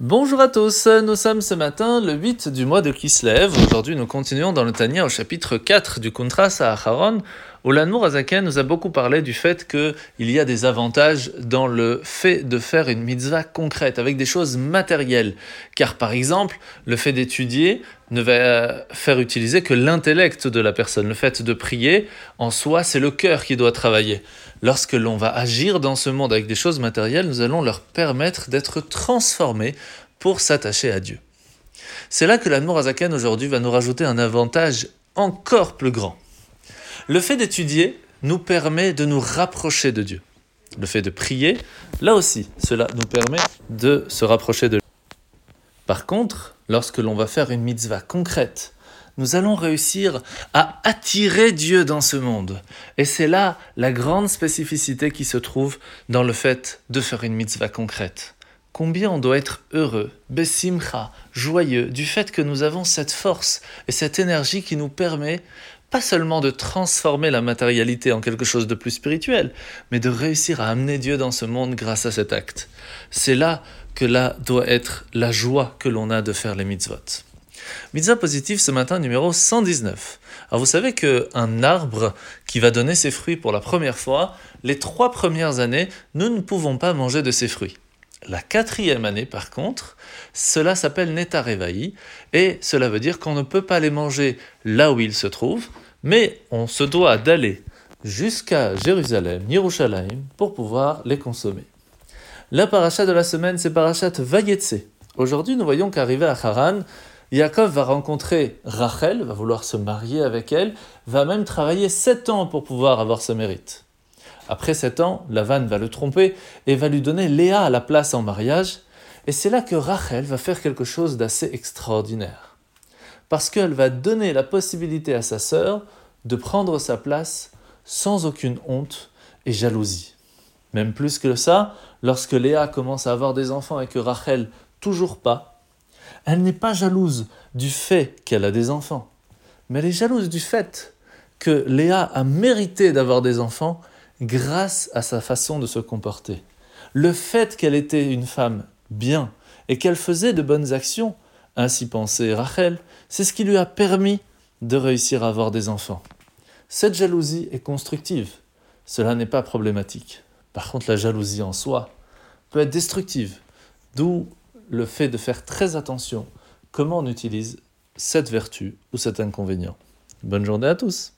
Bonjour à tous, nous sommes ce matin le 8 du mois de Kislev. Aujourd'hui, nous continuons dans le Tania au chapitre 4 du Kuntras à Acharon, où l'Anmour Azaken nous a beaucoup parlé du fait qu'il y a des avantages dans le fait de faire une mitzvah concrète, avec des choses matérielles. Car par exemple, le fait d'étudier ne va faire utiliser que l'intellect de la personne. Le fait de prier, en soi, c'est le cœur qui doit travailler. Lorsque l'on va agir dans ce monde avec des choses matérielles, nous allons leur permettre d'être transformés pour s'attacher à Dieu. C'est là que l'Anmour Azaken aujourd'hui va nous rajouter un avantage encore plus grand. Le fait d'étudier nous permet de nous rapprocher de Dieu. Le fait de prier, là aussi, cela nous permet de se rapprocher de. Par contre, lorsque l'on va faire une mitzvah concrète, nous allons réussir à attirer Dieu dans ce monde. Et c'est là la grande spécificité qui se trouve dans le fait de faire une mitzvah concrète. Combien on doit être heureux, besimcha, joyeux, du fait que nous avons cette force et cette énergie qui nous permet pas seulement de transformer la matérialité en quelque chose de plus spirituel, mais de réussir à amener Dieu dans ce monde grâce à cet acte. C'est là que là doit être la joie que l'on a de faire les mitzvot. Mitzvah positive ce matin numéro 119. Alors vous savez qu'un arbre qui va donner ses fruits pour la première fois, les trois premières années, nous ne pouvons pas manger de ses fruits. La quatrième année, par contre, cela s'appelle Netarevaï, et cela veut dire qu'on ne peut pas les manger là où ils se trouvent, mais on se doit d'aller jusqu'à Jérusalem, Yerushalayim, pour pouvoir les consommer. La paracha de la semaine, c'est parachat Vayetse. Aujourd'hui, nous voyons qu'arrivé à Haran, Yaakov va rencontrer Rachel, va vouloir se marier avec elle, va même travailler sept ans pour pouvoir avoir ce mérite. Après sept ans, Lavan va le tromper et va lui donner Léa à la place en mariage, et c'est là que Rachel va faire quelque chose d'assez extraordinaire. Parce qu'elle va donner la possibilité à sa sœur de prendre sa place sans aucune honte et jalousie. Même plus que ça, lorsque Léa commence à avoir des enfants et que Rachel toujours pas, elle n'est pas jalouse du fait qu'elle a des enfants, mais elle est jalouse du fait que Léa a mérité d'avoir des enfants grâce à sa façon de se comporter. Le fait qu'elle était une femme bien et qu'elle faisait de bonnes actions, ainsi pensait Rachel, c'est ce qui lui a permis de réussir à avoir des enfants. Cette jalousie est constructive, cela n'est pas problématique. Par contre, la jalousie en soi peut être destructive, d'où le fait de faire très attention comment on utilise cette vertu ou cet inconvénient. Bonne journée à tous